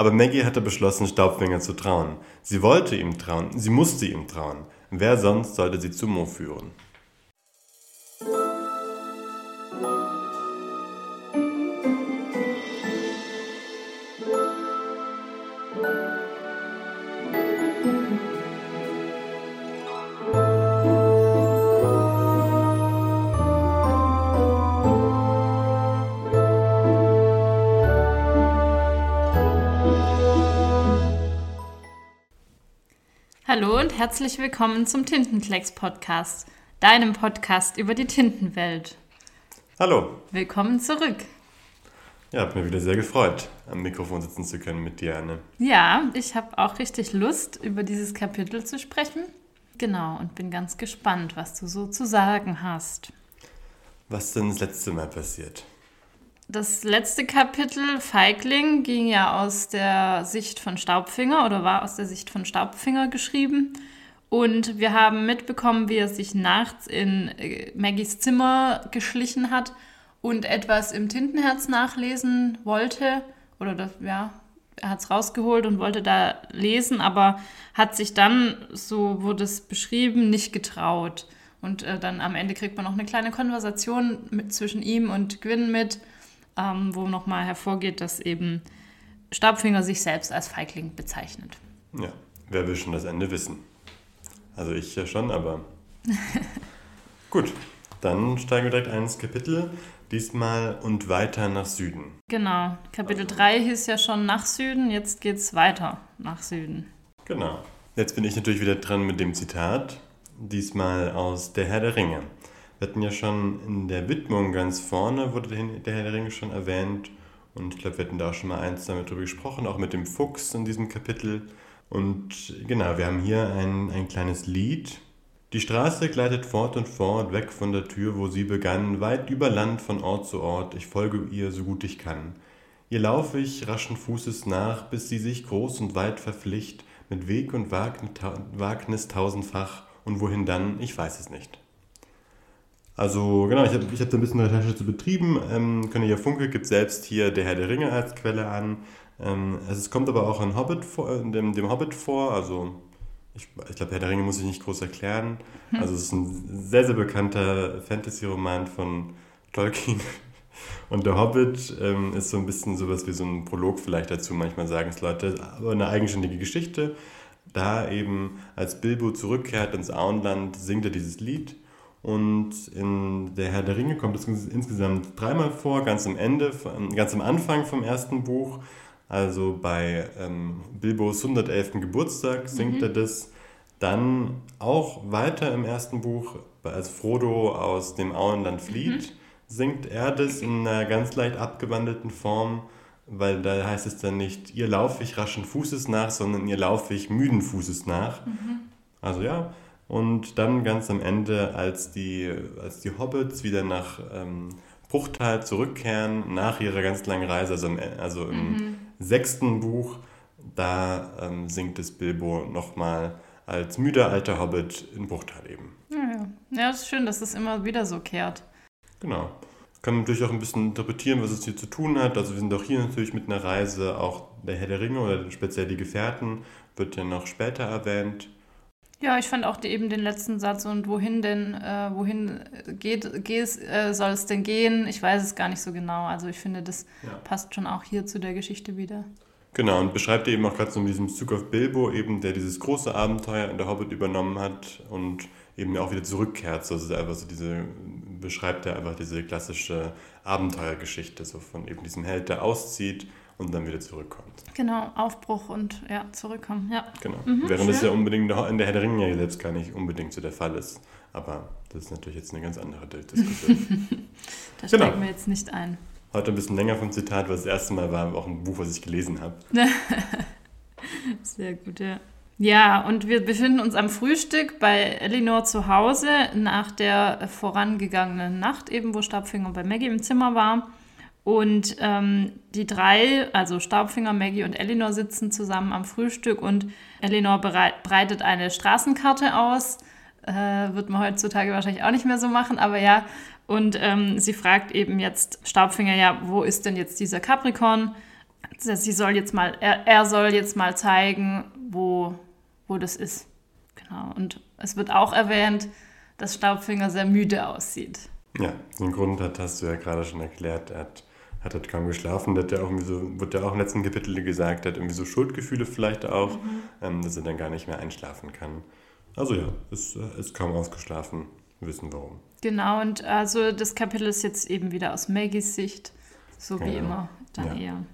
Aber Maggie hatte beschlossen, Staubfinger zu trauen. Sie wollte ihm trauen, sie musste ihm trauen. Wer sonst sollte sie zu Mo führen? Herzlich willkommen zum Tintenklecks Podcast, deinem Podcast über die Tintenwelt. Hallo. Willkommen zurück. Ja, hat mir wieder sehr gefreut, am Mikrofon sitzen zu können mit dir, Anne. Ja, ich habe auch richtig Lust, über dieses Kapitel zu sprechen. Genau, und bin ganz gespannt, was du so zu sagen hast. Was denn das letzte Mal passiert? Das letzte Kapitel, Feigling, ging ja aus der Sicht von Staubfinger oder war aus der Sicht von Staubfinger geschrieben. Und wir haben mitbekommen, wie er sich nachts in äh, Maggies Zimmer geschlichen hat und etwas im Tintenherz nachlesen wollte. Oder das, ja, er hat es rausgeholt und wollte da lesen, aber hat sich dann, so wurde es beschrieben, nicht getraut. Und äh, dann am Ende kriegt man noch eine kleine Konversation mit, zwischen ihm und Gwyn mit ähm, wo nochmal hervorgeht, dass eben Stabfinger sich selbst als Feigling bezeichnet. Ja, wer will schon das Ende wissen? Also ich ja schon, aber gut. Dann steigen wir direkt ein ins Kapitel. Diesmal und weiter nach Süden. Genau. Kapitel 3 hieß ja schon nach Süden, jetzt geht es weiter nach Süden. Genau. Jetzt bin ich natürlich wieder dran mit dem Zitat. Diesmal aus Der Herr der Ringe. Wir hatten ja schon in der Widmung ganz vorne, wurde der Herr der Ringe schon erwähnt. Und ich glaube, wir hatten da auch schon mal eins damit drüber gesprochen, auch mit dem Fuchs in diesem Kapitel. Und genau, wir haben hier ein, ein kleines Lied. Die Straße gleitet fort und fort, weg von der Tür, wo sie begann, weit über Land von Ort zu Ort, ich folge ihr, so gut ich kann. Ihr laufe ich raschen Fußes nach, bis sie sich groß und weit verpflicht, mit Weg und Wagnis tausendfach, und wohin dann, ich weiß es nicht. Also genau, ich habe ich hab da ein bisschen Recherche zu betrieben. Ähm, König Funke gibt selbst hier Der Herr der Ringe als Quelle an. Ähm, es kommt aber auch in Hobbit vor, in dem, dem Hobbit vor. Also ich, ich glaube, Herr der Ringe muss ich nicht groß erklären. Hm. Also es ist ein sehr, sehr bekannter Fantasy-Roman von Tolkien. Und der Hobbit ähm, ist so ein bisschen sowas wie so ein Prolog vielleicht dazu, manchmal sagen es Leute, aber eine eigenständige Geschichte. Da eben, als Bilbo zurückkehrt ins Auenland, singt er dieses Lied und in Der Herr der Ringe kommt es insgesamt dreimal vor, ganz am Ende, ganz am Anfang vom ersten Buch. Also bei ähm, Bilbos 111. Geburtstag singt mhm. er das. Dann auch weiter im ersten Buch, als Frodo aus dem Auenland flieht, mhm. singt er das in einer ganz leicht abgewandelten Form, weil da heißt es dann nicht, ihr laufe ich raschen Fußes nach, sondern ihr laufe ich müden Fußes nach. Mhm. Also ja, und dann ganz am Ende, als die, als die Hobbits wieder nach ähm, Bruchtal zurückkehren, nach ihrer ganz langen Reise, also im, also im mhm. sechsten Buch, da ähm, singt es Bilbo nochmal als müder alter Hobbit in Bruchtal eben. Ja, ja. ja, ist schön, dass es immer wieder so kehrt. Genau. Kann man natürlich auch ein bisschen interpretieren, was es hier zu tun hat. Also wir sind auch hier natürlich mit einer Reise, auch der Herr der Ringe oder speziell die Gefährten wird ja noch später erwähnt. Ja, ich fand auch die, eben den letzten Satz und wohin denn, äh, wohin geht, geht äh, soll es denn gehen? Ich weiß es gar nicht so genau. Also ich finde, das ja. passt schon auch hier zu der Geschichte wieder. Genau, und beschreibt eben auch gerade so mit diesem Zug auf Bilbo, eben, der dieses große Abenteuer in der Hobbit übernommen hat und eben auch wieder zurückkehrt. So, ist einfach so diese, beschreibt er einfach diese klassische Abenteuergeschichte, so von eben diesem Held, der auszieht und dann wieder zurückkommt. Genau, Aufbruch und ja, zurückkommen, ja. Genau. Mhm, Während schön. das ja unbedingt in der Herr der Ringe ja selbst gar nicht unbedingt so der Fall ist. Aber das ist natürlich jetzt eine ganz andere Diskussion. da genau. steigen wir jetzt nicht ein. Heute ein bisschen länger vom Zitat, weil das erste Mal war auch ein Buch, was ich gelesen habe. Sehr gut, ja. Ja, und wir befinden uns am Frühstück bei Elinor zu Hause nach der vorangegangenen Nacht, eben wo Stabfinger bei Maggie im Zimmer war. Und ähm, die drei, also Staubfinger, Maggie und Eleanor, sitzen zusammen am Frühstück und Eleanor breitet eine Straßenkarte aus. Äh, wird man heutzutage wahrscheinlich auch nicht mehr so machen, aber ja. Und ähm, sie fragt eben jetzt Staubfinger, ja, wo ist denn jetzt dieser Capricorn? sie soll jetzt mal, er, er soll jetzt mal zeigen, wo, wo das ist. Genau. Und es wird auch erwähnt, dass Staubfinger sehr müde aussieht. Ja, den Grund hat, hast du ja gerade schon erklärt. Er hat, hat halt kaum geschlafen. Hat ja auch irgendwie so, wurde ja auch im letzten Kapitel gesagt, hat irgendwie so Schuldgefühle vielleicht auch, mhm. ähm, dass er dann gar nicht mehr einschlafen kann. Also ja, ist, ist kaum ausgeschlafen, wissen warum. Genau, und also das Kapitel ist jetzt eben wieder aus Maggies Sicht, so wie ja. immer, dann ja. eher.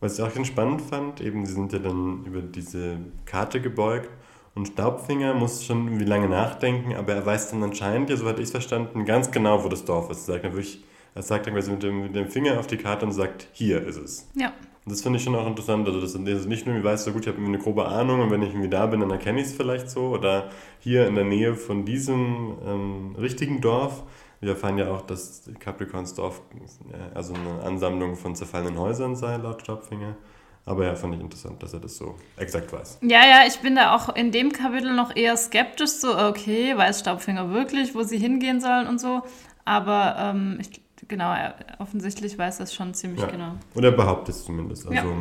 Was ich auch ganz spannend fand, eben, sie sind ja dann über diese Karte gebeugt und Staubfinger muss schon irgendwie lange nachdenken, aber er weiß dann anscheinend, ja, so hatte ich es verstanden, ganz genau, wo das Dorf ist. Er sagt dann wirklich, er sagt dann quasi mit dem, mit dem Finger auf die Karte und sagt, hier ist es. Ja. Und das finde ich schon auch interessant. Also, dass er nicht nur weiß, so gut, ich habe eine grobe Ahnung und wenn ich irgendwie da bin, dann erkenne ich es vielleicht so. Oder hier in der Nähe von diesem ähm, richtigen Dorf. Wir erfahren ja auch, dass Capricorns Dorf äh, also eine Ansammlung von zerfallenen Häusern sei, laut Staubfinger. Aber ja, fand ich interessant, dass er das so exakt weiß. Ja, ja, ich bin da auch in dem Kapitel noch eher skeptisch, so, okay, weiß Staubfinger wirklich, wo sie hingehen sollen und so. Aber ähm, ich, genau, er, offensichtlich weiß das schon ziemlich ja. genau. Und er behauptet es zumindest. Also, ja.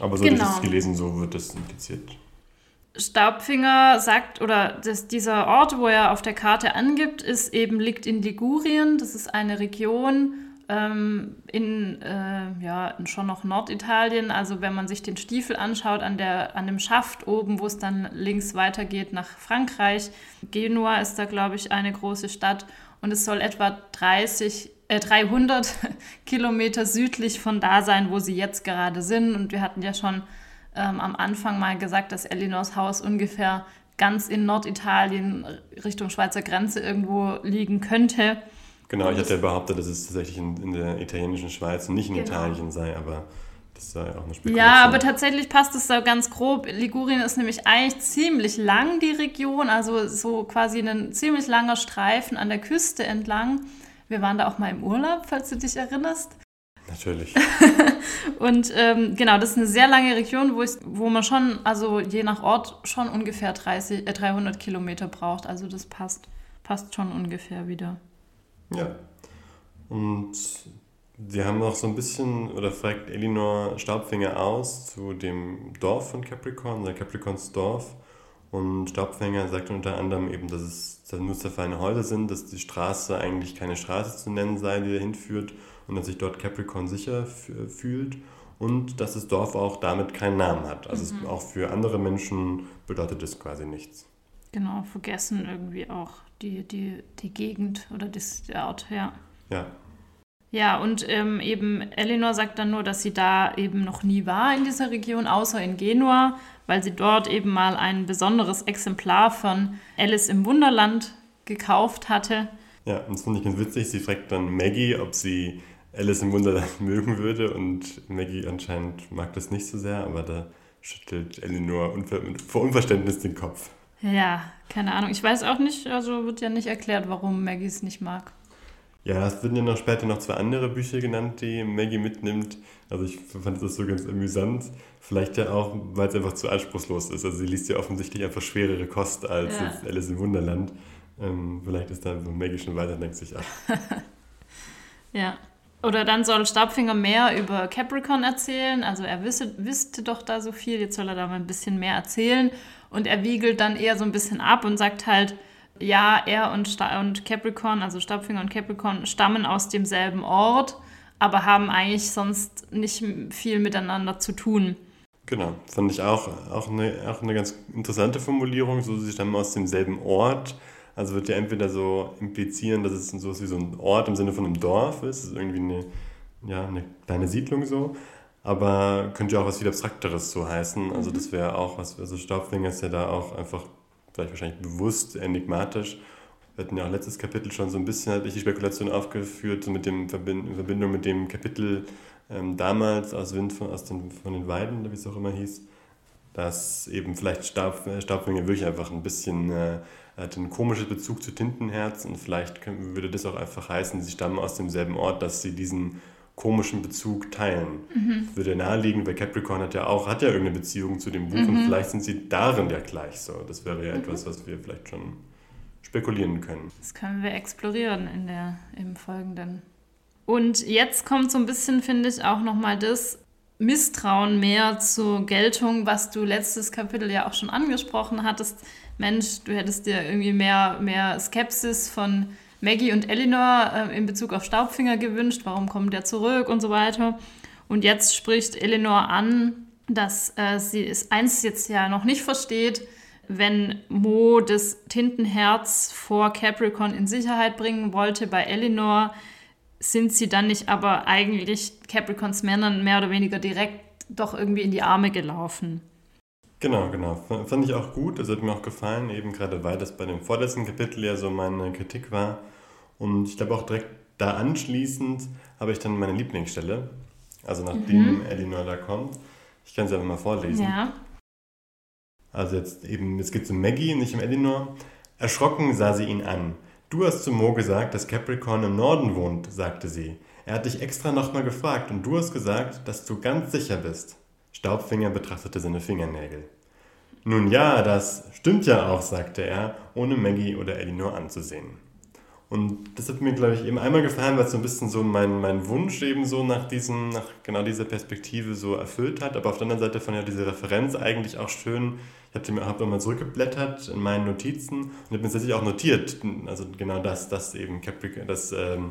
Aber so genau. habe ich es gelesen, so wird das impliziert. Staubfinger sagt, oder das, dieser Ort, wo er auf der Karte angibt, ist eben, liegt in Ligurien. Das ist eine Region, ähm, in, äh, ja, in schon noch Norditalien. Also wenn man sich den Stiefel anschaut an, der, an dem Schaft oben, wo es dann links weitergeht nach Frankreich. Genua ist da, glaube ich, eine große Stadt und es soll etwa 30, äh, 300 Kilometer südlich von da sein, wo sie jetzt gerade sind. Und wir hatten ja schon ähm, am Anfang mal gesagt, dass Elinors Haus ungefähr ganz in Norditalien Richtung Schweizer Grenze irgendwo liegen könnte. Genau, ich hatte ja behauptet, dass es tatsächlich in, in der italienischen Schweiz und nicht in genau. Italien sei, aber das sei auch eine Spekulation. Ja, aber tatsächlich passt es da ganz grob. Ligurien ist nämlich eigentlich ziemlich lang, die Region, also so quasi ein ziemlich langer Streifen an der Küste entlang. Wir waren da auch mal im Urlaub, falls du dich erinnerst. Natürlich. und ähm, genau, das ist eine sehr lange Region, wo, ich, wo man schon, also je nach Ort, schon ungefähr 30, äh, 300 Kilometer braucht. Also das passt, passt schon ungefähr wieder. Ja. Und sie haben noch so ein bisschen, oder fragt Elinor Staubfinger aus zu dem Dorf von Capricorn, der Capricorns Dorf. Und Staubfinger sagt unter anderem eben, dass es nur zerfallene Häuser sind, dass die Straße eigentlich keine Straße zu nennen sei, die dahin führt und dass sich dort Capricorn sicher fühlt und dass das Dorf auch damit keinen Namen hat. Also mhm. auch für andere Menschen bedeutet es quasi nichts. Genau, vergessen irgendwie auch die, die, die Gegend oder das, der Ort, ja. Ja. Ja, und ähm, eben Eleanor sagt dann nur, dass sie da eben noch nie war in dieser Region, außer in Genua, weil sie dort eben mal ein besonderes Exemplar von Alice im Wunderland gekauft hatte. Ja, und das finde ich ganz witzig. Sie fragt dann Maggie, ob sie Alice im Wunderland mögen würde und Maggie anscheinend mag das nicht so sehr, aber da schüttelt Eleanor vor Unverständnis den Kopf. Ja, keine Ahnung. Ich weiß auch nicht, also wird ja nicht erklärt, warum Maggie es nicht mag. Ja, es werden ja noch später noch zwei andere Bücher genannt, die Maggie mitnimmt. Also ich fand das so ganz amüsant. Vielleicht ja auch, weil es einfach zu anspruchslos ist. Also sie liest ja offensichtlich einfach schwerere Kost als ja. Alice im Wunderland. Ähm, vielleicht ist da so Maggie schon weiter, denkt sich, ach. ja. Oder dann soll Stabfinger mehr über Capricorn erzählen. Also er wisse, wüsste doch da so viel, jetzt soll er da mal ein bisschen mehr erzählen. Und er wiegelt dann eher so ein bisschen ab und sagt halt, ja, er und, Sta und Capricorn, also Stabfinger und Capricorn, stammen aus demselben Ort, aber haben eigentlich sonst nicht viel miteinander zu tun. Genau, fand ich auch, auch, eine, auch eine ganz interessante Formulierung. So, sie stammen aus demselben Ort. Also wird ja entweder so implizieren, dass es so wie so ein Ort im Sinne von einem Dorf ist, ist irgendwie eine, ja, eine kleine Siedlung so aber könnte ja auch was viel Abstrakteres so heißen. Also mhm. das wäre auch was, also Staubfinger ist ja da auch einfach vielleicht wahrscheinlich bewusst enigmatisch. Wir hatten ja auch letztes Kapitel schon so ein bisschen halt die Spekulation aufgeführt, so mit dem Verbind in Verbindung mit dem Kapitel ähm, damals aus Wind von, aus den, von den Weiden, wie es auch immer hieß, dass eben vielleicht Staub, äh, wirklich einfach ein bisschen äh, hat einen komischen Bezug zu Tintenherz und vielleicht können, würde das auch einfach heißen, sie stammen aus demselben Ort, dass sie diesen komischen Bezug teilen. Mhm. Würde naheliegen, weil Capricorn hat ja auch, hat ja irgendeine Beziehung zu dem Buch mhm. und vielleicht sind sie darin ja gleich so. Das wäre ja mhm. etwas, was wir vielleicht schon spekulieren können. Das können wir explorieren in der, im Folgenden. Und jetzt kommt so ein bisschen, finde ich, auch nochmal das, Misstrauen mehr zur Geltung, was du letztes Kapitel ja auch schon angesprochen hattest. Mensch, du hättest dir irgendwie mehr, mehr Skepsis von Maggie und Eleanor äh, in Bezug auf Staubfinger gewünscht. Warum kommt der zurück und so weiter. Und jetzt spricht Eleanor an, dass äh, sie es eins jetzt ja noch nicht versteht, wenn Mo das Tintenherz vor Capricorn in Sicherheit bringen wollte bei Eleanor, sind sie dann nicht aber eigentlich Capricorns Männern mehr oder weniger direkt doch irgendwie in die Arme gelaufen. Genau, genau. Fand ich auch gut. Das hat mir auch gefallen, eben gerade weil das bei dem vorletzten Kapitel ja so meine Kritik war. Und ich glaube auch direkt da anschließend habe ich dann meine Lieblingsstelle. Also nachdem mhm. Elinor da kommt. Ich kann sie einfach mal vorlesen. Ja. Also jetzt eben, jetzt geht es um Maggie, nicht um Elinor. Erschrocken sah sie ihn an. Du hast zu Mo gesagt, dass Capricorn im Norden wohnt, sagte sie. Er hat dich extra nochmal gefragt und du hast gesagt, dass du ganz sicher bist. Staubfinger betrachtete seine Fingernägel. Nun ja, das stimmt ja auch, sagte er, ohne Maggie oder Elinor anzusehen. Und das hat mir, glaube ich, eben einmal gefallen, weil es so ein bisschen so mein, mein Wunsch eben so nach diesem, nach genau dieser Perspektive so erfüllt hat. Aber auf der anderen Seite fand ich ja diese Referenz eigentlich auch schön. Ich habe mir hab nochmal zurückgeblättert in meinen Notizen und habe mir tatsächlich auch notiert, also genau das, dass eben Capricorn, dass ähm,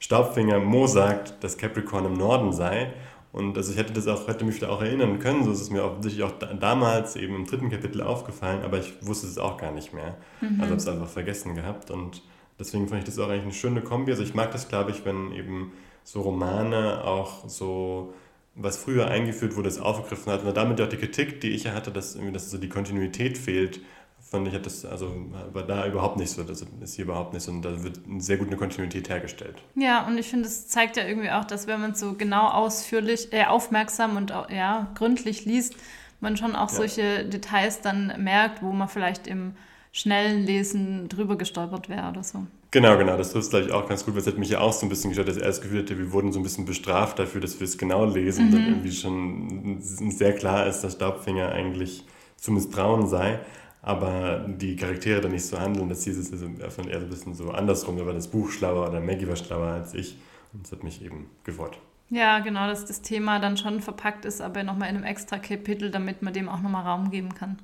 Staubfinger Mo sagt, dass Capricorn im Norden sei. Und also ich hätte das auch, hätte mich da auch erinnern können, so ist es mir offensichtlich auch damals eben im dritten Kapitel aufgefallen, aber ich wusste es auch gar nicht mehr. Mhm. Also habe es einfach vergessen gehabt und deswegen fand ich das auch eigentlich eine schöne Kombi. Also ich mag das, glaube ich, wenn eben so Romane auch so was früher eingeführt wurde, es aufgegriffen hat. Und damit auch die Kritik, die ich ja hatte, dass irgendwie dass so die Kontinuität fehlt, fand ich, hat das, also war da überhaupt nicht so. Das ist hier überhaupt nicht so. Und da wird sehr gut eine Kontinuität hergestellt. Ja, und ich finde, es zeigt ja irgendwie auch, dass wenn man es so genau ausführlich, äh, aufmerksam und ja, gründlich liest, man schon auch ja. solche Details dann merkt, wo man vielleicht im schnellen Lesen drüber gestolpert wäre oder so. Genau, genau, das trifft glaube ich auch ganz gut, weil es hat mich ja auch so ein bisschen gestört, dass er das Gefühl hatte, wir wurden so ein bisschen bestraft dafür, dass wir es genau lesen mhm. und dann irgendwie schon sehr klar ist, dass Staubfinger eigentlich zu misstrauen sei, aber die Charaktere dann nicht so handeln, das hieß es also eher so ein bisschen so andersrum, da war das Buch schlauer oder Maggie war schlauer als ich und das hat mich eben gefreut. Ja, genau, dass das Thema dann schon verpackt ist, aber nochmal in einem extra Kapitel, damit man dem auch nochmal Raum geben kann.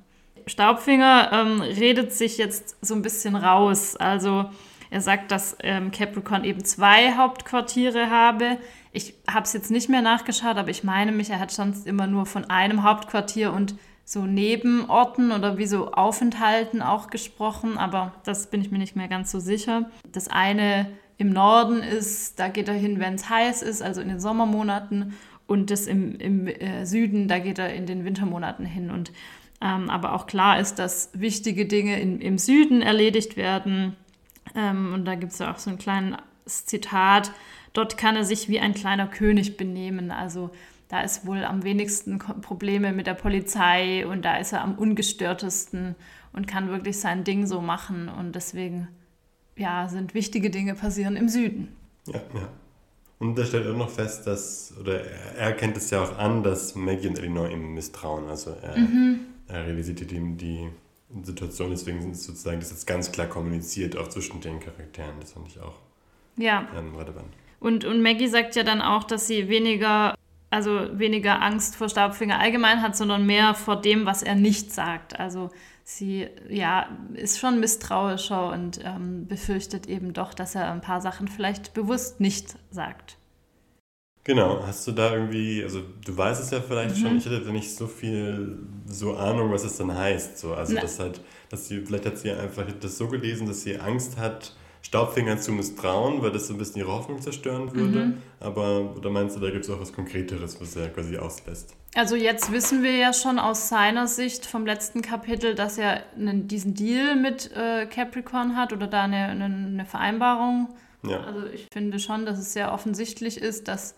Staubfinger ähm, redet sich jetzt so ein bisschen raus. Also er sagt, dass ähm, Capricorn eben zwei Hauptquartiere habe. Ich habe es jetzt nicht mehr nachgeschaut, aber ich meine mich, er hat sonst immer nur von einem Hauptquartier und so Nebenorten oder wie so Aufenthalten auch gesprochen, aber das bin ich mir nicht mehr ganz so sicher. Das eine im Norden ist, da geht er hin, wenn es heiß ist, also in den Sommermonaten, und das im, im äh, Süden, da geht er in den Wintermonaten hin. Und ähm, aber auch klar ist, dass wichtige Dinge in, im Süden erledigt werden. Ähm, und da gibt es ja auch so ein kleines Zitat, dort kann er sich wie ein kleiner König benehmen. Also da ist wohl am wenigsten Probleme mit der Polizei und da ist er am ungestörtesten und kann wirklich sein Ding so machen. Und deswegen, ja, sind wichtige Dinge passieren im Süden. Ja, ja. Und da stellt er noch fest, dass, oder er erkennt es ja auch an, dass Maggie und Elinor ihm misstrauen. Also er, mhm er realisiert ihm die Situation, deswegen sind es sozusagen das jetzt ganz klar kommuniziert, auch zwischen den Charakteren. Das fand ich auch ja. ähm, relevant. Und, und Maggie sagt ja dann auch, dass sie weniger, also weniger Angst vor Staubfinger allgemein hat, sondern mehr vor dem, was er nicht sagt. Also sie ja, ist schon misstrauischer und ähm, befürchtet eben doch, dass er ein paar Sachen vielleicht bewusst nicht sagt. Genau, hast du da irgendwie, also du weißt es ja vielleicht mhm. schon, ich hätte nicht so viel so Ahnung, was es dann heißt. So. Also Na. das halt, dass sie, vielleicht hat sie einfach das so gelesen, dass sie Angst hat, Staubfinger zu misstrauen, weil das so ein bisschen ihre Hoffnung zerstören würde. Mhm. Aber oder meinst du, da gibt es auch was Konkreteres, was er quasi auslässt? Also jetzt wissen wir ja schon aus seiner Sicht vom letzten Kapitel, dass er einen, diesen Deal mit äh, Capricorn hat oder da eine, eine, eine Vereinbarung. Ja. Also ich finde schon, dass es sehr offensichtlich ist, dass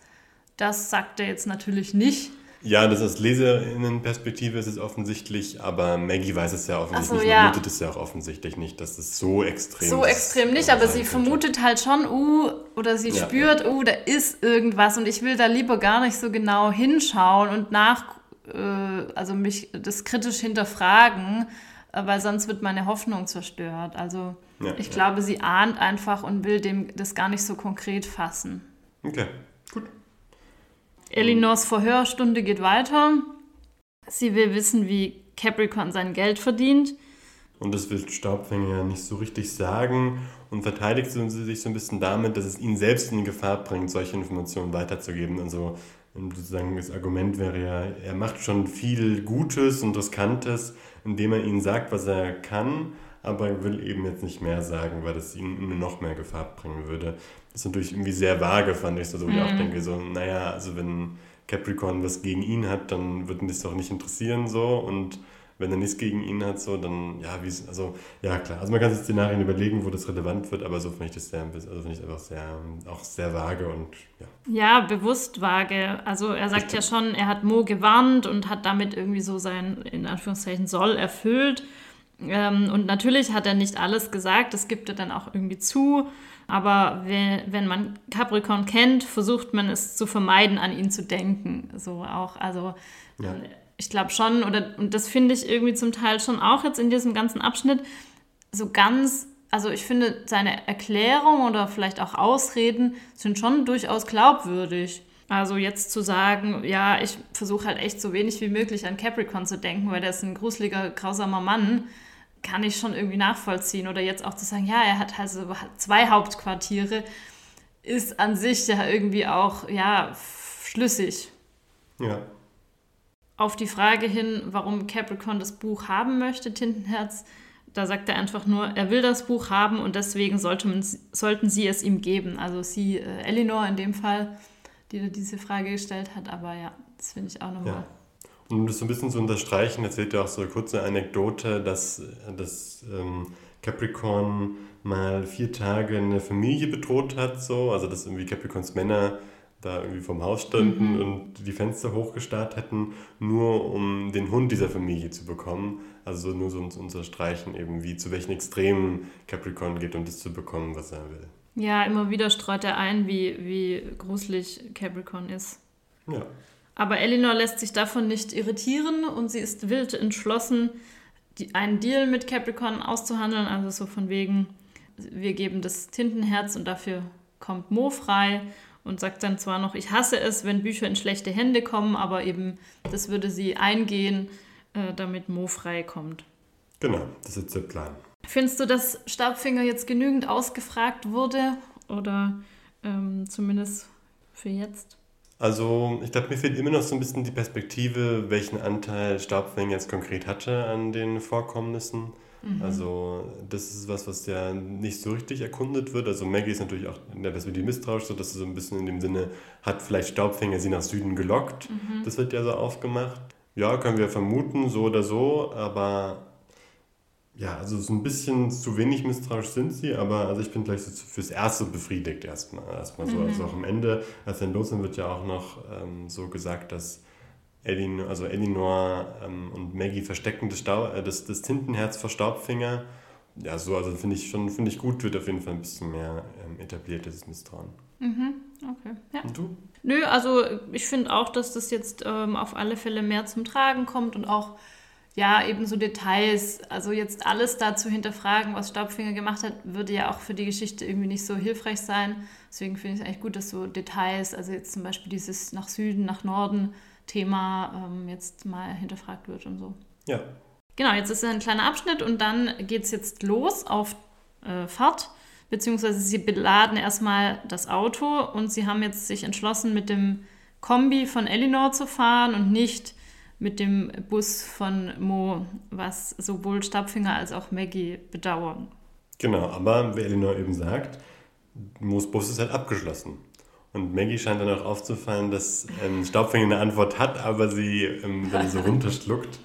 das sagt er jetzt natürlich nicht. Ja, das ist Leserinnenperspektive ist es offensichtlich, aber Maggie weiß es ja offensichtlich so, nicht, ja. vermutet es ja auch offensichtlich nicht, dass es so extrem ist. So extrem nicht, aber sie vermutet halt schon, uh, oder sie ja, spürt, ja. uh, da ist irgendwas und ich will da lieber gar nicht so genau hinschauen und nach, äh, also mich das kritisch hinterfragen, äh, weil sonst wird meine Hoffnung zerstört. Also ich glaube, sie ahnt einfach und will dem das gar nicht so konkret fassen. Okay. Elinors Verhörstunde geht weiter. Sie will wissen, wie Capricorn sein Geld verdient. Und das will Staubfänger ja nicht so richtig sagen und verteidigt sie sich so ein bisschen damit, dass es ihn selbst in Gefahr bringt, solche Informationen weiterzugeben. Also sozusagen das Argument wäre ja, er macht schon viel Gutes und Riskantes, indem er ihnen sagt, was er kann, aber er will eben jetzt nicht mehr sagen, weil das ihn noch mehr Gefahr bringen würde. Das ist natürlich irgendwie sehr vage, fand ich so, wo mhm. ich auch mhm. denke, so, naja, also wenn Capricorn was gegen ihn hat, dann wird ihn das doch nicht interessieren so und wenn er nichts gegen ihn hat, so, dann, ja, wie also, ja, klar. Also man kann sich Szenarien überlegen, wo das relevant wird, aber so finde ich das sehr, also finde ich einfach sehr, auch sehr vage und, ja. Ja, bewusst vage. Also er sagt ja schon, er hat Mo gewarnt und hat damit irgendwie so sein, in Anführungszeichen, Soll erfüllt. Ähm, und natürlich hat er nicht alles gesagt, das gibt er dann auch irgendwie zu. Aber wenn, wenn man Capricorn kennt, versucht man es zu vermeiden, an ihn zu denken. So auch, also ja. ich glaube schon, oder und das finde ich irgendwie zum Teil schon auch jetzt in diesem ganzen Abschnitt so ganz, also ich finde seine Erklärung oder vielleicht auch Ausreden sind schon durchaus glaubwürdig. Also jetzt zu sagen, ja, ich versuche halt echt so wenig wie möglich an Capricorn zu denken, weil der ist ein gruseliger, grausamer Mann kann ich schon irgendwie nachvollziehen. Oder jetzt auch zu sagen, ja, er hat also zwei Hauptquartiere, ist an sich ja irgendwie auch, ja, schlüssig. Ja. Auf die Frage hin, warum Capricorn das Buch haben möchte, Tintenherz, da sagt er einfach nur, er will das Buch haben und deswegen sollte man, sollten sie es ihm geben. Also sie, äh, Eleanor in dem Fall, die diese Frage gestellt hat. Aber ja, das finde ich auch nochmal. Ja. Um das so ein bisschen zu unterstreichen, erzählt er auch so eine kurze Anekdote, dass, dass ähm, Capricorn mal vier Tage eine Familie bedroht hat, so, also dass irgendwie Capricorns Männer da irgendwie vom Haus standen mhm. und die Fenster hochgestarrt hätten, nur um den Hund dieser Familie zu bekommen. Also nur so zu unterstreichen, eben wie zu welchen Extremen Capricorn geht, um das zu bekommen, was er will. Ja, immer wieder streut er ein, wie, wie gruselig Capricorn ist. Ja. Aber Elinor lässt sich davon nicht irritieren und sie ist wild entschlossen, die, einen Deal mit Capricorn auszuhandeln. Also so von wegen, wir geben das Tintenherz und dafür kommt Mo frei und sagt dann zwar noch, ich hasse es, wenn Bücher in schlechte Hände kommen, aber eben das würde sie eingehen, äh, damit Mo frei kommt. Genau, das ist der Plan. Findest du, dass Stabfinger jetzt genügend ausgefragt wurde oder ähm, zumindest für jetzt? Also ich glaube, mir fehlt immer noch so ein bisschen die Perspektive, welchen Anteil Staubfänger jetzt konkret hatte an den Vorkommnissen. Mhm. Also das ist was, was ja nicht so richtig erkundet wird. Also Maggie ist natürlich auch in der Perspektive misstrauisch, so dass sie so ein bisschen in dem Sinne, hat vielleicht Staubfänger sie nach Süden gelockt. Mhm. Das wird ja so aufgemacht. Ja, können wir vermuten, so oder so, aber ja, also so ein bisschen zu wenig misstrauisch sind sie, aber also ich bin gleich so fürs Erste befriedigt erstmal. Erstmal so. Also mhm. Also auch am Ende, als dann los sind, wird ja auch noch ähm, so gesagt, dass Elinor, also Elinor ähm, und Maggie verstecken das, Stau, äh, das, das Tintenherz vor Staubfinger. Ja, so, also finde ich schon, finde ich gut, wird auf jeden Fall ein bisschen mehr ähm, etabliert, dieses Misstrauen. Mhm, okay. Ja. Und du? Nö, also ich finde auch, dass das jetzt ähm, auf alle Fälle mehr zum Tragen kommt und auch ja, eben so Details, also jetzt alles da zu hinterfragen, was Staubfinger gemacht hat, würde ja auch für die Geschichte irgendwie nicht so hilfreich sein. Deswegen finde ich es eigentlich gut, dass so Details, also jetzt zum Beispiel dieses nach Süden, nach Norden Thema ähm, jetzt mal hinterfragt wird und so. Ja. Genau, jetzt ist ein kleiner Abschnitt und dann geht es jetzt los auf äh, Fahrt, beziehungsweise sie beladen erstmal das Auto und sie haben jetzt sich entschlossen, mit dem Kombi von Elinor zu fahren und nicht mit dem Bus von Mo, was sowohl Stabfinger als auch Maggie bedauern. Genau, aber wie Elinor eben sagt, Mo's Bus ist halt abgeschlossen. Und Maggie scheint dann auch aufzufallen, dass ähm, Staubfinger eine Antwort hat, aber sie ähm, dann so runterschluckt.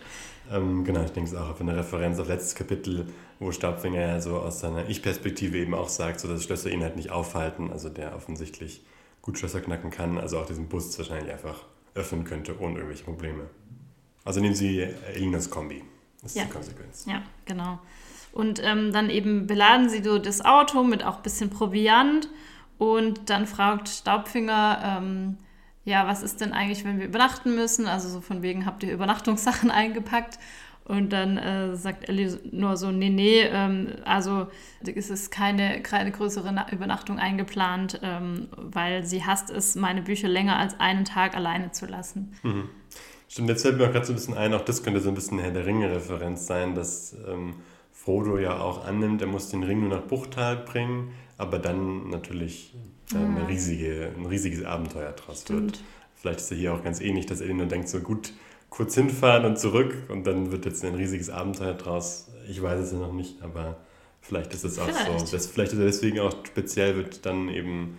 Ähm, genau, ich denke es auch auf eine Referenz auf letztes Kapitel, wo Staubfinger ja so aus seiner Ich-Perspektive eben auch sagt, so dass Schlösser ihn halt nicht aufhalten, also der offensichtlich gut Schlösser knacken kann, also auch diesen Bus wahrscheinlich einfach öffnen könnte ohne irgendwelche Probleme. Also nehmen Sie Elinas Kombi. Das ist ja. die Konsequenz. Ja, genau. Und ähm, dann eben beladen Sie so das Auto mit auch ein bisschen Proviant und dann fragt Staubfinger, ähm, ja, was ist denn eigentlich, wenn wir übernachten müssen? Also so von wegen, habt ihr Übernachtungssachen eingepackt? Und dann äh, sagt Ellie nur so, nee, nee, ähm, also es ist keine, keine größere Na Übernachtung eingeplant, ähm, weil sie hasst es, meine Bücher länger als einen Tag alleine zu lassen. Mhm. Stimmt, jetzt fällt mir auch gerade so ein bisschen ein, auch das könnte so ein bisschen Herr der Ringe-Referenz sein, dass ähm, Frodo ja auch annimmt, er muss den Ring nur nach Buchtal bringen, aber dann natürlich äh, eine riesige, ein riesiges Abenteuer draus Stimmt. wird. Vielleicht ist er hier auch ganz ähnlich, dass er nur denkt, so gut, kurz hinfahren und zurück und dann wird jetzt ein riesiges Abenteuer draus. Ich weiß es ja noch nicht, aber vielleicht ist es auch vielleicht. so. Das, vielleicht ist er deswegen auch speziell wird dann eben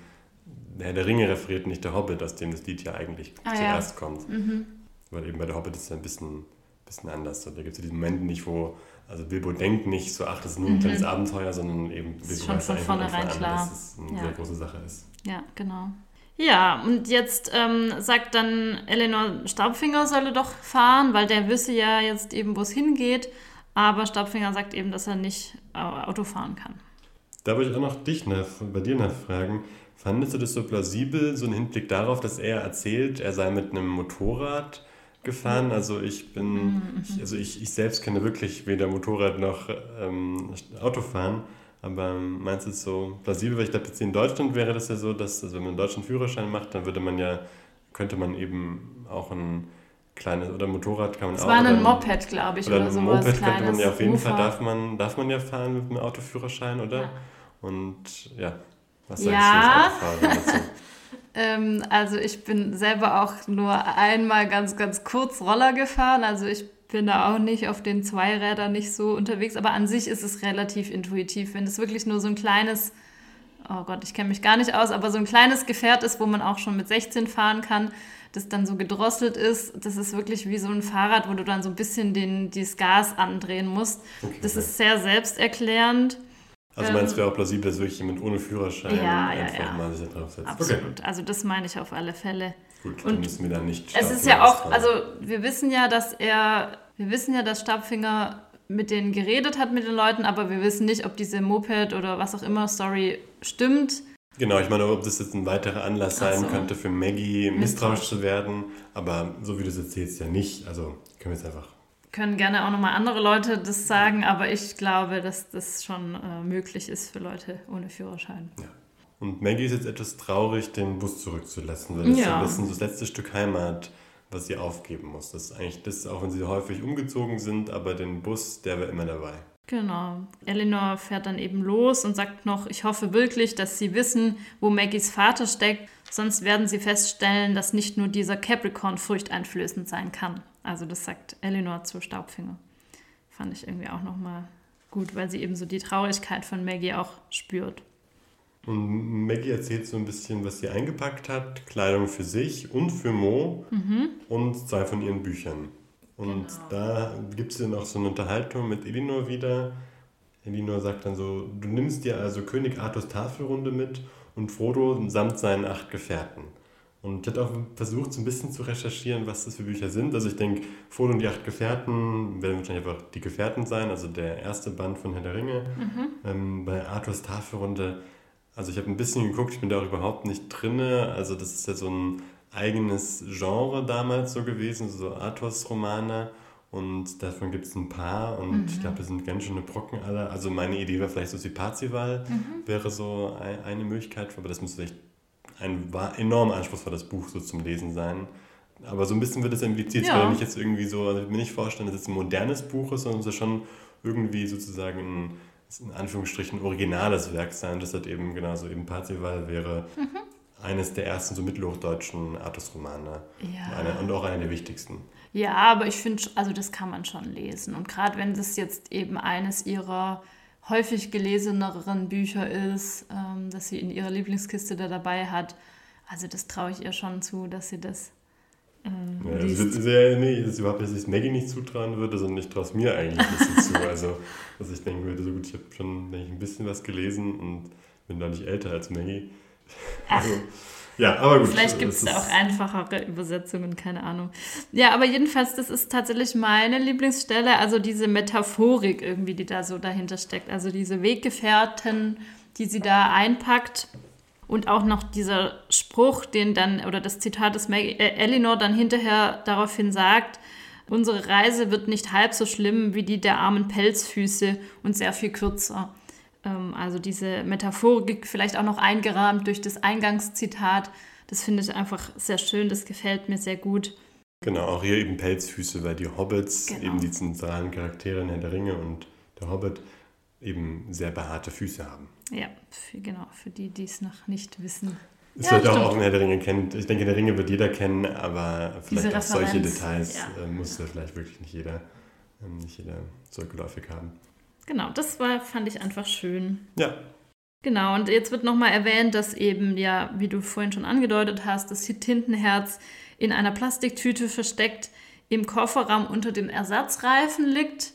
Herr der Ringe referiert, nicht der Hobbit, aus dem das Lied ja eigentlich ah, zuerst ja. kommt. Mhm. Weil eben bei der Hobbit ist es ja ein bisschen, bisschen anders. Da gibt es ja diesen Moment nicht, wo, also Bilbo denkt nicht so, ach, das ist nur ein mhm. kleines Abenteuer, sondern eben Bilbo ist schon von vornherein klar, dass es eine ja. sehr große Sache ist. Ja, genau. Ja, und jetzt ähm, sagt dann Eleanor, Staubfinger solle doch fahren, weil der wisse ja jetzt eben, wo es hingeht. Aber Staubfinger sagt eben, dass er nicht Auto fahren kann. Da würde ich auch noch dich nach, bei dir nachfragen. Fandest du das so plausibel, so ein Hinblick darauf, dass er erzählt, er sei mit einem Motorrad gefahren? Also ich bin, mhm. ich, also ich, ich selbst kenne wirklich weder Motorrad noch ähm, Autofahren. Aber meinst du es so plausibel? Weil ich glaube, jetzt in Deutschland wäre das ja so, dass, also wenn man einen deutschen Führerschein macht, dann würde man ja, könnte man eben auch ein kleines, oder Motorrad kann man das auch. Es war ein Moped, glaube ich, oder, oder sowas. Moped könnte man ja auf jeden Ufer. Fall, darf man, darf man ja fahren mit einem Autoführerschein, oder? Ja. Und ja, was sagst ja. du als dazu? ähm, also ich bin selber auch nur einmal ganz, ganz kurz Roller gefahren. Also ich bin da auch nicht auf den Zweirädern nicht so unterwegs, aber an sich ist es relativ intuitiv. Wenn es wirklich nur so ein kleines, oh Gott, ich kenne mich gar nicht aus, aber so ein kleines Gefährt ist, wo man auch schon mit 16 fahren kann, das dann so gedrosselt ist, das ist wirklich wie so ein Fahrrad, wo du dann so ein bisschen den, dieses Gas andrehen musst. Okay, das ist sehr selbsterklärend. Also meinst du ähm, auch plausibel, dass wirklich jemand ohne Führerschein ja, einfach ja, ja. mal sich draufsetzt? Absolut. Okay. Also das meine ich auf alle Fälle. Gut, dann müssen wir da nicht. Es ist ja auch, also wir wissen ja, dass er, wir wissen ja, dass Stabfinger mit denen geredet hat mit den Leuten, aber wir wissen nicht, ob diese Moped oder was auch immer Story stimmt. Genau, ich meine, ob das jetzt ein weiterer Anlass sein so. könnte für Maggie misstrauisch zu werden, aber so wie du es erzählst, ja nicht. Also können wir jetzt einfach können gerne auch nochmal andere Leute das sagen, aber ich glaube, dass das schon äh, möglich ist für Leute ohne Führerschein. Ja. Und Maggie ist jetzt etwas traurig, den Bus zurückzulassen, weil das ja. ist das letzte Stück Heimat, was sie aufgeben muss. Das ist eigentlich das, auch wenn sie häufig umgezogen sind, aber den Bus, der war immer dabei. Genau. Eleanor fährt dann eben los und sagt noch, ich hoffe wirklich, dass sie wissen, wo Maggies Vater steckt, sonst werden sie feststellen, dass nicht nur dieser Capricorn furchteinflößend sein kann. Also das sagt Eleanor zu Staubfinger. Fand ich irgendwie auch nochmal gut, weil sie eben so die Traurigkeit von Maggie auch spürt. Und Maggie erzählt so ein bisschen, was sie eingepackt hat. Kleidung für sich und für Mo mhm. und zwei von ihren Büchern. Und genau. da gibt es dann auch so eine Unterhaltung mit Elinor wieder. Elinor sagt dann so, du nimmst dir also König Arthurs Tafelrunde mit und Frodo samt seinen acht Gefährten. Und ich habe auch versucht, so ein bisschen zu recherchieren, was das für Bücher sind. Also ich denke, Frodo und die acht Gefährten werden wahrscheinlich einfach die Gefährten sein, also der erste Band von Herr der Ringe. Mhm. Ähm, bei Arthurs Tafelrunde also ich habe ein bisschen geguckt, ich bin da auch überhaupt nicht drinne. Also das ist ja so ein eigenes Genre damals so gewesen, so Athos-Romane. Und davon gibt es ein paar und mhm. ich glaube, es sind ganz schöne Brocken alle. Also meine Idee war vielleicht so wie Parzival, mhm. wäre so eine Möglichkeit, aber das müsste echt ein enorm anspruchsvolles Buch so zum Lesen sein. Aber so ein bisschen wird es impliziert, ja. weil ich jetzt irgendwie so, also ich mir nicht vorstellen, dass es ein modernes Buch ist, sondern es ist schon irgendwie sozusagen ein in Anführungsstrichen originales Werk sein. Das hat eben genauso eben Parzival wäre mhm. eines der ersten so mittelhochdeutschen Artusromane. Ja. Eine, und auch einer der wichtigsten. Ja, aber ich finde, also das kann man schon lesen. Und gerade wenn das jetzt eben eines ihrer häufig geleseneren Bücher ist, ähm, dass sie in ihrer Lieblingskiste da dabei hat, also das traue ich ihr schon zu, dass sie das ähm, ja, das ist sehr, nee, das ist überhaupt, dass ich es Maggie nicht zutrauen würde, sondern ich traue es mir eigentlich ein bisschen zu. Also, dass ich denken würde, so gut, ich habe schon ich, ein bisschen was gelesen und bin da nicht älter als Maggie. Also, ja, aber gut. Vielleicht gibt es da auch einfachere Übersetzungen, keine Ahnung. Ja, aber jedenfalls, das ist tatsächlich meine Lieblingsstelle, also diese Metaphorik irgendwie, die da so dahinter steckt. Also diese Weggefährten, die sie da einpackt und auch noch dieser Spruch, den dann, oder das Zitat, das Maggie, äh, Eleanor dann hinterher daraufhin sagt, Unsere Reise wird nicht halb so schlimm wie die der armen Pelzfüße und sehr viel kürzer. Ähm, also diese Metaphorik vielleicht auch noch eingerahmt durch das Eingangszitat. Das finde ich einfach sehr schön, das gefällt mir sehr gut. Genau, auch hier eben Pelzfüße, weil die Hobbits, genau. eben die zentralen Charaktere in Herr der Ringe und der Hobbit, eben sehr behaarte Füße haben. Ja, für, genau, für die, die es noch nicht wissen. Es ja, sollte auch, auch Herr der Ringe kennt. Ich denke, der Ringe wird jeder kennen, aber vielleicht auch solche Details ja. äh, muss ja vielleicht wirklich nicht jeder, äh, nicht jeder so geläufig haben. Genau, das war, fand ich einfach schön. Ja. Genau, und jetzt wird nochmal erwähnt, dass eben, ja, wie du vorhin schon angedeutet hast, das Tintenherz in einer Plastiktüte versteckt im Kofferraum unter den Ersatzreifen liegt.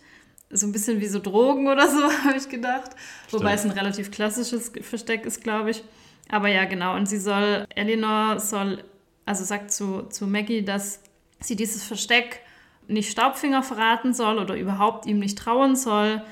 So ein bisschen wie so Drogen oder so, habe ich gedacht. Stimmt. Wobei es ein relativ klassisches Versteck ist, glaube ich. Aber ja, genau. Und sie soll, Eleanor soll, also sagt zu, zu Maggie, dass sie dieses Versteck nicht Staubfinger verraten soll oder überhaupt ihm nicht trauen soll.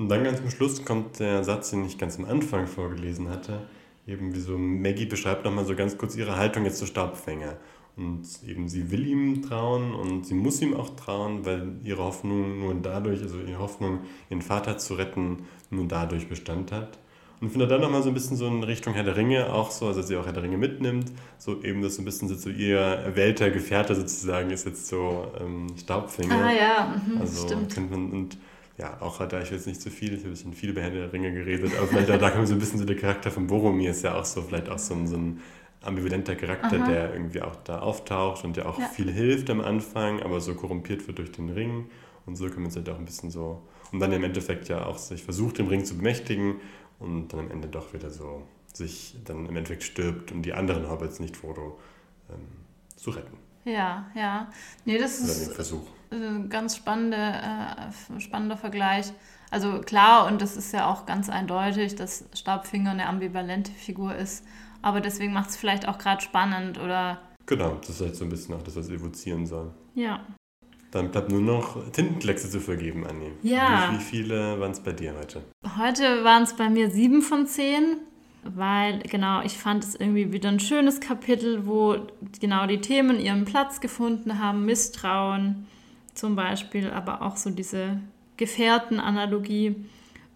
Und dann ganz zum Schluss kommt der Satz, den ich ganz am Anfang vorgelesen hatte. Eben wie so Maggie beschreibt nochmal so ganz kurz ihre Haltung jetzt zu Staubfänger. Und eben sie will ihm trauen und sie muss ihm auch trauen, weil ihre Hoffnung nur dadurch, also ihre Hoffnung, ihren Vater zu retten, nur dadurch Bestand hat. Und finde dann nochmal so ein bisschen so in Richtung Herr der Ringe auch so, also dass sie auch Herr der Ringe mitnimmt, so eben das so ein bisschen so ihr erwählter Gefährte sozusagen ist jetzt so ähm, Staubfinger. Ah ja, mhm, also stimmt. Man, und ja, auch da ich jetzt nicht zu so viel, ich habe ein bisschen viel über Herr der Ringe geredet, aber vielleicht da, kommt so ein bisschen so der Charakter von Boromir ist ja auch so, vielleicht auch so ein, so ein ambivalenter Charakter, Aha. der irgendwie auch da auftaucht und der auch ja. viel hilft am Anfang, aber so korrumpiert wird durch den Ring. Und so kann man sich halt auch ein bisschen so. Und dann im Endeffekt ja auch sich versucht, den Ring zu bemächtigen und dann am Ende doch wieder so sich dann im Endeffekt stirbt, um die anderen Hobbits nicht Frodo ähm, zu retten. Ja, ja. Nee, das Oder ist Versuch. Ein ganz spannende, äh, spannender Vergleich. Also klar, und das ist ja auch ganz eindeutig, dass Staubfinger eine ambivalente Figur ist. Aber deswegen macht es vielleicht auch gerade spannend, oder? Genau, das ist halt so ein bisschen auch das, was evozieren soll. Ja. Dann bleibt nur noch Tintenkleckse zu vergeben, Anni. Ja. Wie, wie viele waren es bei dir heute? Heute waren es bei mir sieben von zehn weil genau, ich fand es irgendwie wieder ein schönes Kapitel, wo genau die Themen ihren Platz gefunden haben, Misstrauen zum Beispiel, aber auch so diese Gefährtenanalogie.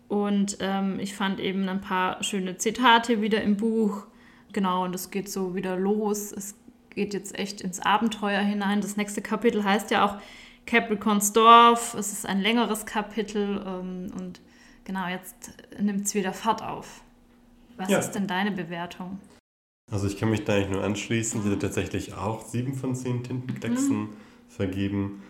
Und ähm, ich fand eben ein paar schöne Zitate wieder im Buch. Genau, und es geht so wieder los. Es geht jetzt echt ins Abenteuer hinein. Das nächste Kapitel heißt ja auch Capricorns Dorf. Es ist ein längeres Kapitel ähm, und genau, jetzt nimmt es wieder Fahrt auf. Was ja. ist denn deine Bewertung? Also ich kann mich da eigentlich nur anschließen. Ich hätte tatsächlich auch sieben von zehn Tintenklecksen mhm. vergeben.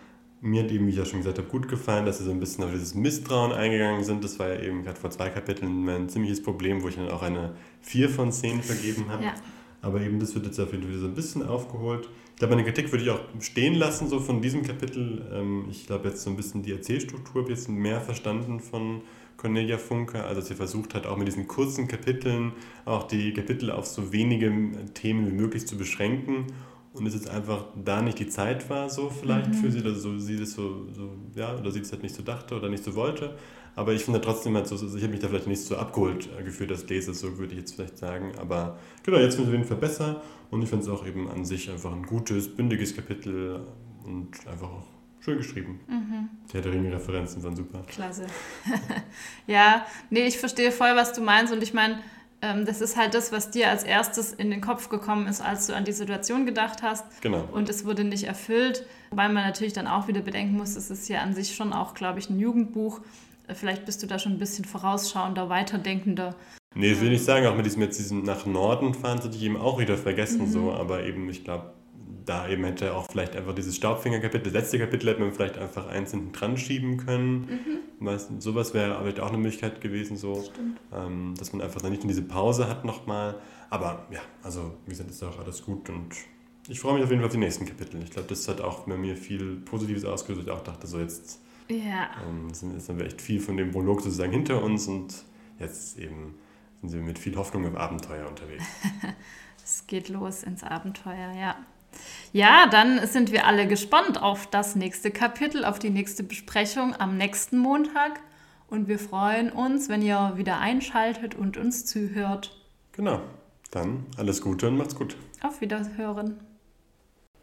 Mir hat eben, wie ich ja schon gesagt habe, gut gefallen, dass sie so ein bisschen auf dieses Misstrauen eingegangen sind. Das war ja eben gerade vor zwei Kapiteln mein ziemliches Problem, wo ich dann auch eine vier von zehn vergeben habe. Ja. Aber eben das wird jetzt auf jeden Fall so ein bisschen aufgeholt. Ich glaube, meine Kritik würde ich auch stehen lassen, so von diesem Kapitel. Ähm, ich glaube, jetzt so ein bisschen die Erzählstruktur habe ich jetzt mehr verstanden von Cornelia Funke, also sie versucht hat, auch mit diesen kurzen Kapiteln auch die Kapitel auf so wenige Themen wie möglich zu beschränken und es jetzt einfach da nicht die Zeit war, so vielleicht mhm. für sie, oder so sie das so, so, ja, oder sie das halt nicht so dachte oder nicht so wollte. Aber ich finde trotzdem halt so, ich habe mich da vielleicht nicht so abgeholt äh, gefühlt als Leser, so würde ich jetzt vielleicht sagen. Aber genau, jetzt finde ich es auf jeden Fall besser und ich finde es auch eben an sich einfach ein gutes, bündiges Kapitel und einfach auch Schön geschrieben. Mhm. Die der Ringe-Referenzen waren super. Klasse. ja, nee, ich verstehe voll, was du meinst. Und ich meine, das ist halt das, was dir als erstes in den Kopf gekommen ist, als du an die Situation gedacht hast. Genau. Und es wurde nicht erfüllt. Wobei man natürlich dann auch wieder bedenken muss, es ist ja an sich schon auch, glaube ich, ein Jugendbuch. Äh, vielleicht bist du da schon ein bisschen vorausschauender, weiterdenkender. Nee, ich will nicht sagen, auch mit diesem jetzt diesem nach Norden fahren, hatte ich eben auch wieder vergessen, mhm. so, aber eben, ich glaube, da eben hätte auch vielleicht einfach dieses Staubfinger-Kapitel, das letzte Kapitel hätte man vielleicht einfach eins hinten dran schieben können. Mhm. Weißt, sowas wäre vielleicht auch eine Möglichkeit gewesen, so, ähm, dass man einfach dann nicht in diese Pause hat nochmal. Aber ja, also wie gesagt, ist auch alles gut und ich freue mich auf jeden Fall auf die nächsten Kapitel. Ich glaube, das hat auch bei mir viel Positives ausgelöst. Ich auch dachte, so jetzt ja. ähm, sind, jetzt haben wir echt viel von dem Prolog sozusagen hinter uns und jetzt eben sind wir mit viel Hoffnung im Abenteuer unterwegs. es geht los ins Abenteuer, ja. Ja, dann sind wir alle gespannt auf das nächste Kapitel, auf die nächste Besprechung am nächsten Montag. Und wir freuen uns, wenn ihr wieder einschaltet und uns zuhört. Genau. Dann alles Gute und macht's gut. Auf Wiederhören.